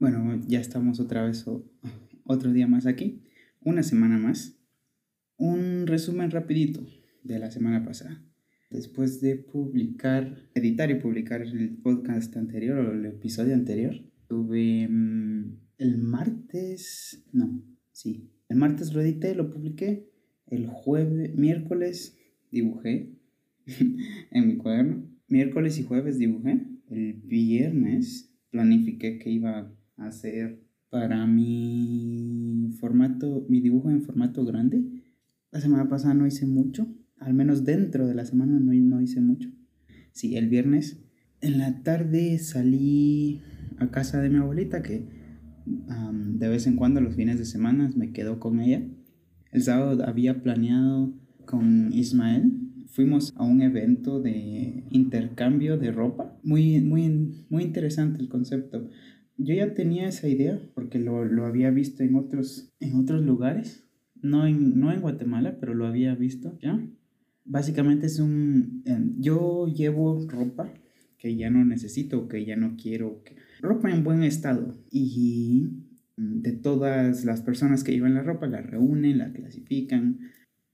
Bueno, ya estamos otra vez otro día más aquí, una semana más. Un resumen rapidito de la semana pasada. Después de publicar, editar y publicar el podcast anterior o el episodio anterior, tuve mm, el martes, no, sí, el martes lo edité, lo publiqué, el jueves, miércoles dibujé en mi cuaderno, miércoles y jueves dibujé, el viernes planifiqué que iba hacer para mi formato, mi dibujo en formato grande. La semana pasada no hice mucho, al menos dentro de la semana no, no hice mucho. Sí, el viernes en la tarde salí a casa de mi abuelita que de vez en cuando los fines de semana me quedo con ella. El sábado había planeado con Ismael. Fuimos a un evento de intercambio de ropa. Muy, muy, muy interesante el concepto yo ya tenía esa idea porque lo, lo, había visto en otros, en otros lugares, no en, no en Guatemala, pero lo había visto ya. Básicamente es un... Em, yo llevo ropa que ya no necesito, que ya no quiero, ropa en buen estado y de todas las personas que llevan la ropa la reúnen, la clasifican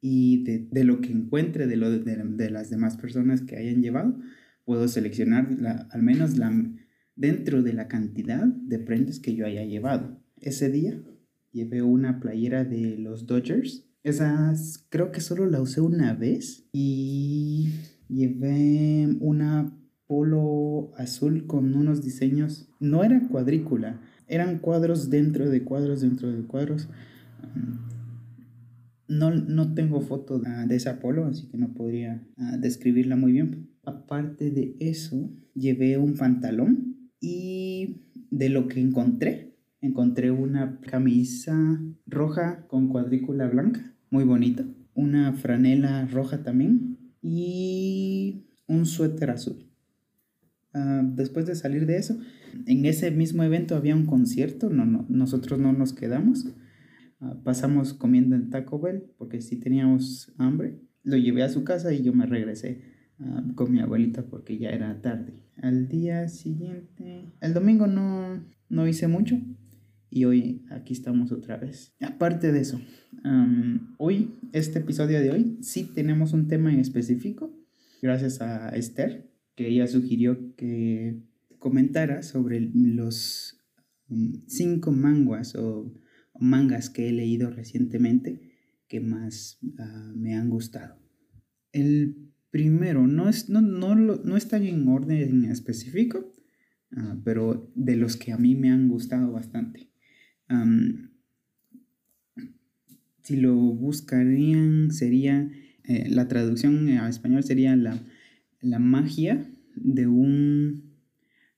y de, de lo que encuentre de, lo, de, de, las demás personas que hayan llevado, puedo seleccionar la, al menos la dentro de la cantidad de prendas que yo haya llevado. Ese día llevé una playera de los Dodgers. Esas creo que solo la usé una vez. Y llevé una polo azul con unos diseños. No era cuadrícula, eran cuadros dentro de cuadros dentro de cuadros. No, no tengo foto de esa polo, así que no podría ah, describirla muy bien. Aparte de eso, llevé un pantalón y de lo que encontré, encontré una camisa roja con cuadrícula blanca, muy bonita. Una franela roja también. Y un suéter azul. Ah, después de salir de eso, en ese mismo evento había un concierto, no, no, nosotros no nos quedamos. Ah, pasamos comiendo en Taco Bell porque sí teníamos hambre. Lo llevé a su casa y yo me regresé Ah, con mi abuelita porque ya era tarde. Al día siguiente, el domingo no, no hice mucho y hoy aquí estamos otra vez. Aparte de eso, hoy, este episodio de hoy, sí tenemos un tema en específico, gracias a Esther, que ella sugirió que comentara sobre los mm, cinco manguas o, mangas que he leído recientemente que más ah, me han gustado. El Primero, no, es, no, no, no están en orden específico, ah, pero de los que a mí me han gustado bastante. si lo buscarían, sería, eh, la traducción a español sería la, la magia de un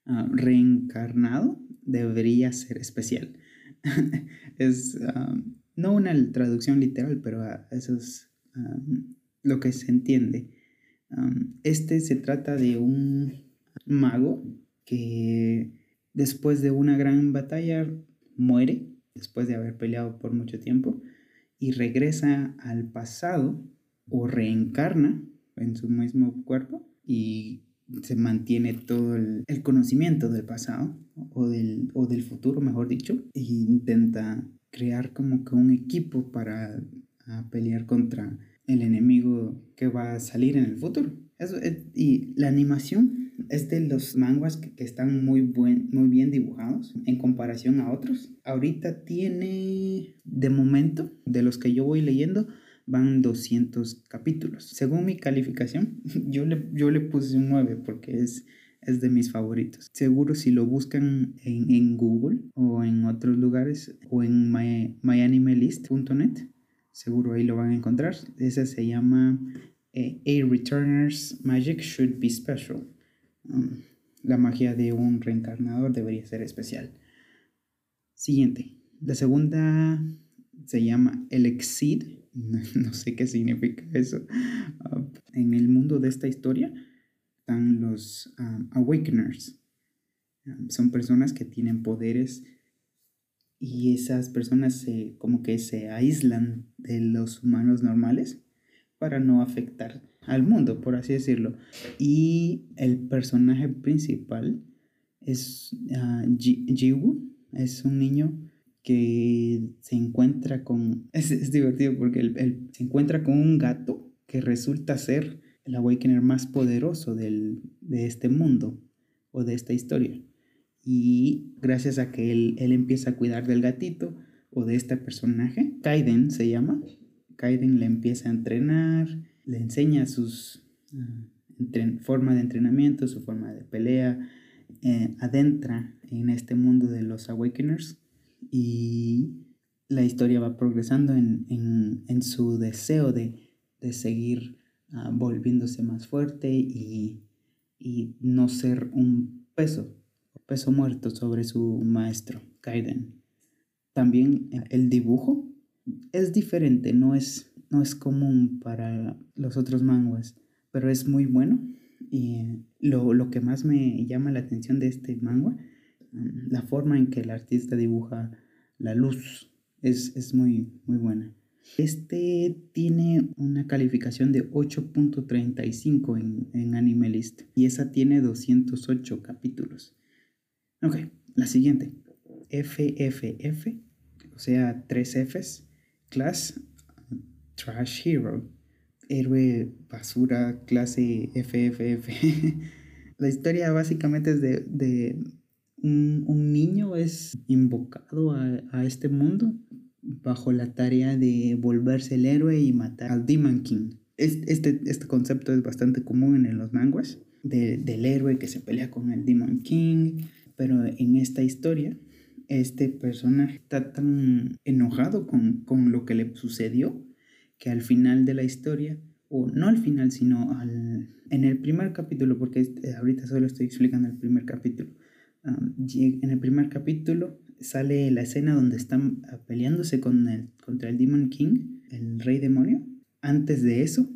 ah, reencarnado debería ser especial. es no una traducción literal, pero eso es lo que se entiende este se trata de un mago que después de una gran batalla muere, después de haber peleado por mucho tiempo, y regresa al pasado o reencarna en su mismo cuerpo y se mantiene todo el, conocimiento del pasado o del, o del futuro, mejor dicho, e intenta crear como que un equipo para pelear contra el enemigo que va a salir en el futuro. Eso, y la animación es de los manguas que, están muy, buen, muy bien dibujados en comparación a otros. Ahorita tiene, de momento, de los que yo voy leyendo, van 200 capítulos. Según mi calificación, yo le, yo le puse un 9 porque es, es de mis favoritos. Seguro si lo buscan en, en Google o en otros lugares o en my, myanimelist.net seguro ahí lo van a encontrar. Esa se llama eh, A Returner's Magic Should Be Special. Um, la magia de un reencarnador debería ser especial. Siguiente. La segunda se llama El Exceed. No, sé qué significa eso. Uh, en el mundo de esta historia están los um, Awakeners. Um, son personas que tienen poderes y esas personas se, como que se aíslan de los humanos normales para no afectar al mundo, por así decirlo. Y el personaje principal es uh, Jiwu, Es un niño que se encuentra con... Es, divertido porque él, se encuentra con un gato que resulta ser el Awakener más poderoso del, de este mundo o de esta historia. Y gracias a que él, él empieza a cuidar del gatito o de este personaje, Kaiden se llama, Kaiden le empieza a entrenar, le enseña sus uh, forma de entrenamiento, su forma de pelea, eh, adentra en este mundo de los Awakeners y la historia va progresando en, en, en su deseo de, de seguir uh, volviéndose más fuerte y, y, no ser un peso, peso muerto sobre su maestro, Kaiden. También el dibujo es diferente, no es, no es común para los otros manguas, pero es muy bueno. Y lo, lo que más me llama la atención de este manga Mm, la forma en que el artista dibuja la luz es, es muy, muy buena. Este tiene una calificación de 8.35 en, en Animalist y esa tiene 208 capítulos. Ok, la siguiente. FFF, o sea, tres Fs. Class Trash Hero. Héroe basura, clase FFF. la historia básicamente es de, de un, niño es invocado a, este mundo bajo la tarea de volverse el héroe y matar al Demon King. Este, este concepto es bastante común en los manguas, del héroe que se pelea con el Demon King, pero en esta historia, este personaje está tan enojado con, con lo que le sucedió que al final de la historia, o no al final, sino al, en el primer capítulo, porque este, ahorita solo estoy explicando el primer capítulo, en el primer capítulo sale la escena donde están ah, peleándose con el, contra el Demon King, el rey demonio. Antes de eso,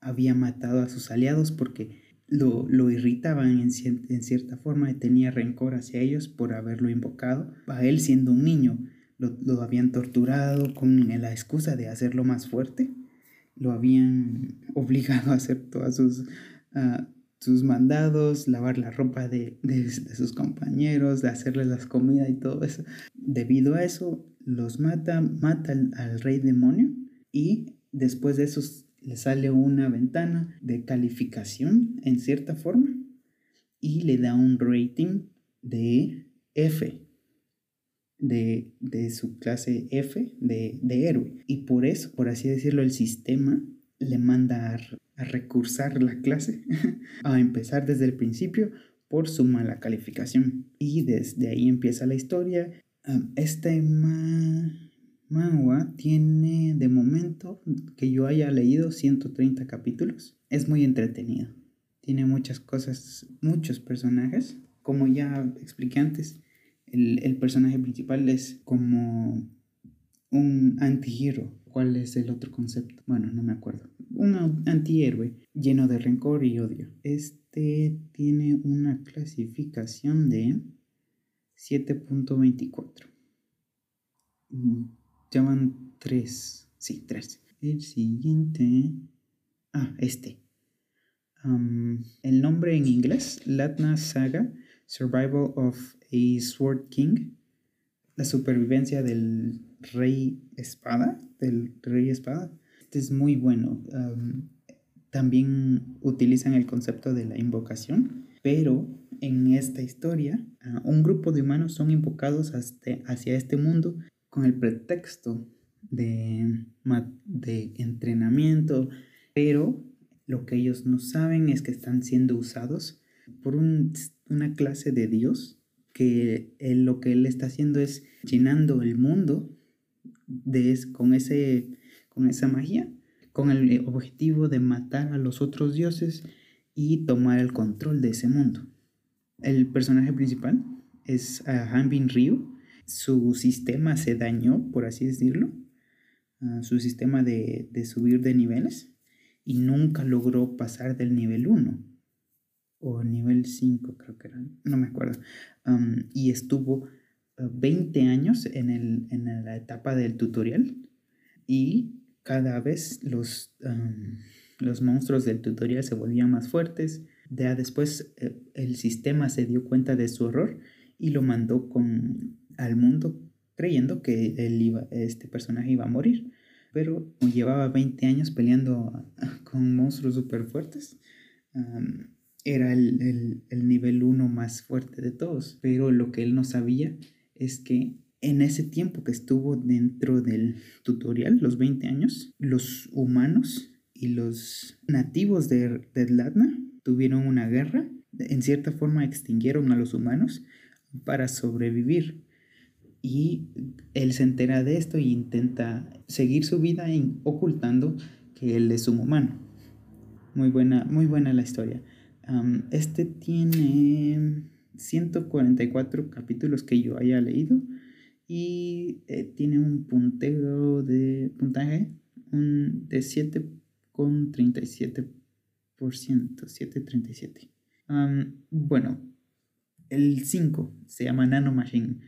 había matado a sus aliados porque lo, lo irritaban en, en, cierta forma tenía rencor hacia ellos por haberlo invocado. A él siendo un niño, lo, lo habían torturado con la excusa de hacerlo más fuerte. Lo habían obligado a hacer todas sus... Uh, sus mandados, lavar la ropa de, sus compañeros, de hacerles las comidas y todo eso. Debido a eso, los mata, mata al, rey demonio y después de eso le sale una ventana de calificación en cierta forma y le da un rating de F, de, su clase F de, de héroe. Y por eso, por así decirlo, el sistema le manda a recursar la clase, a empezar desde el principio por su mala calificación. Y desde ahí empieza la historia. Este ma manga tiene de momento que yo haya leído 130 capítulos. Es muy entretenido. Tiene muchas cosas, muchos personajes. Como ya expliqué antes, el, el personaje principal es como un antihero. ¿Cuál es el otro concepto? Bueno, no me acuerdo un antihéroe lleno de rencor y odio. Este tiene una clasificación de 7.24. Llaman 3. Sí, 3. El siguiente. Ah, este. el nombre en inglés, Latna Saga, Survival of a Sword King, la supervivencia del rey espada, del rey espada, este es muy bueno. también utilizan el concepto de la invocación, pero en esta historia ah, un grupo de humanos son invocados hacia este mundo con el pretexto de, de entrenamiento, pero lo que ellos no saben es que están siendo usados por una clase de Dios que lo que él está haciendo es llenando el mundo de, con ese con esa magia, con el eh, objetivo de matar a los otros dioses y tomar el control de ese mundo. El personaje principal es uh, Ryu. Su sistema se dañó, por así decirlo, su sistema de, subir de niveles y nunca logró pasar del nivel 1 o nivel 5 creo que era, no me acuerdo. y estuvo 20 ah, años en, el, en la etapa del tutorial y cada vez los, los monstruos del tutorial se volvían más fuertes. Ya después eh, el sistema se dio cuenta de su error y lo mandó con, al mundo creyendo que él iba, este personaje iba a morir. Pero llevaba 20 años peleando con monstruos súper fuertes, era el, el nivel 1 más fuerte de todos. Pero lo que él no sabía es que en ese tiempo que estuvo dentro del tutorial, los 20 años, los humanos y los nativos de Redlatna tuvieron una guerra, en cierta forma extinguieron a los humanos para sobrevivir. Y él se entera de esto y intenta seguir su vida ocultando que él es un humano. Muy buena, muy buena la historia. este tiene 144 capítulos que yo haya leído y eh, tiene un punteo de puntaje un, de 7,37%, 7,37. bueno, el 5 se llama Nano Machine.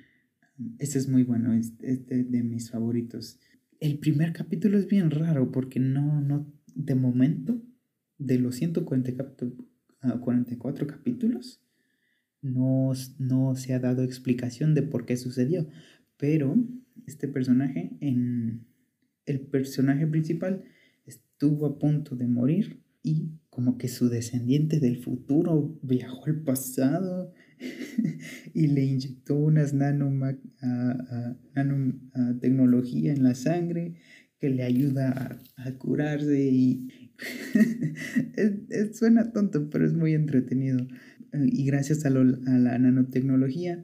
Este es muy bueno, es, de, mis favoritos. El primer capítulo es bien raro porque no, no, de momento, de los 144 44 capítulos, no, no se ha dado explicación de por qué sucedió. Pero este personaje, en el personaje principal, estuvo a punto de morir y como que su descendiente del futuro viajó al pasado y le inyectó unas nano, tecnología en la sangre que le ayuda a, curarse y suena tonto pero es muy entretenido. Y gracias a, a la nanotecnología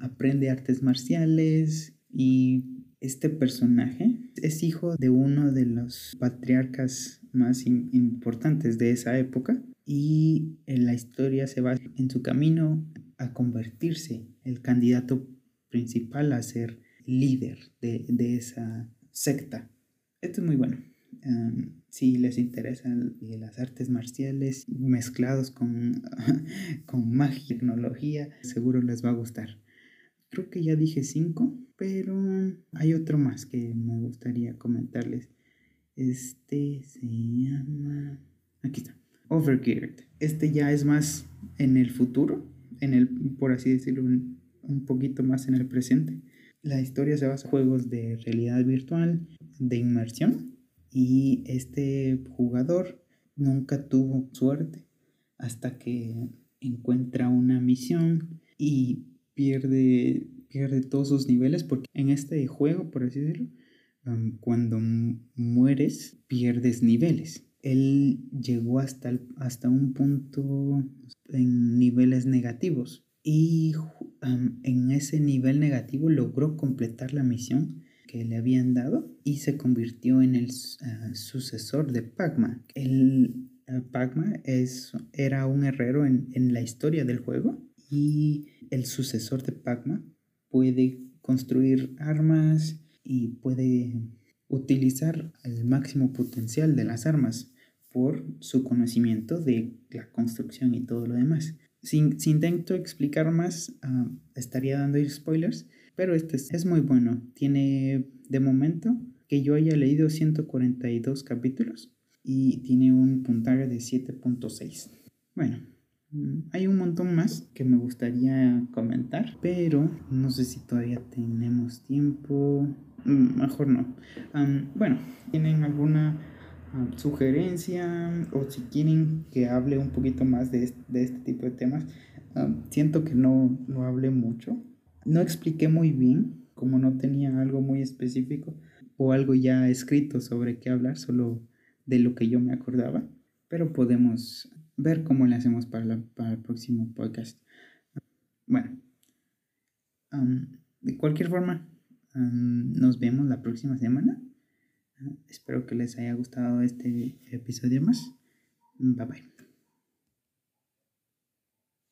aprende artes marciales y este personaje es hijo de uno de los patriarcas más importantes de esa época y la historia se va en su camino a convertirse el candidato principal a ser líder de, esa secta. Esto es muy bueno. si les interesan las artes marciales mezclados con, con magia tecnología, seguro les va a gustar. Creo que ya dije cinco, pero hay otro más que me gustaría comentarles. Este se llama... Aquí está. Overgeared. Este ya es más en el futuro, en el, por así decirlo, un, un poquito más en el presente. La historia se basa en juegos de realidad virtual, de inmersión, y este jugador nunca tuvo suerte hasta que encuentra una misión y pierde, pierde todos sus niveles porque en este juego, por así decirlo, cuando mueres, pierdes niveles. Él llegó hasta, hasta un punto en niveles negativos y en ese nivel negativo logró completar la misión que le habían dado y se convirtió en el ah, sucesor de Pagma. El uh, Pagma es, era un herrero en, en la historia del juego y el sucesor de Pagma puede construir armas y puede utilizar el máximo potencial de las armas por su conocimiento de la construcción y todo lo demás. Si, intento explicar más, ah, estaría dando spoilers, pero este es, es, muy bueno. Tiene, de momento, que yo haya leído 142 capítulos y tiene un puntaje de 7.6. Bueno, Mm, hay un montón más que me gustaría comentar, pero no sé si todavía tenemos tiempo. Mm, mejor no. bueno, ¿tienen alguna sugerencia o si quieren que hable un poquito más de este, tipo de temas? siento que no, no hablé mucho. No expliqué muy bien, como no tenía algo muy específico o algo ya escrito sobre qué hablar, solo de lo que yo me acordaba. Pero podemos ver cómo le hacemos para, para el próximo podcast. Bueno, de cualquier forma, nos vemos la próxima semana. Espero que les haya gustado este episodio más. Bye bye.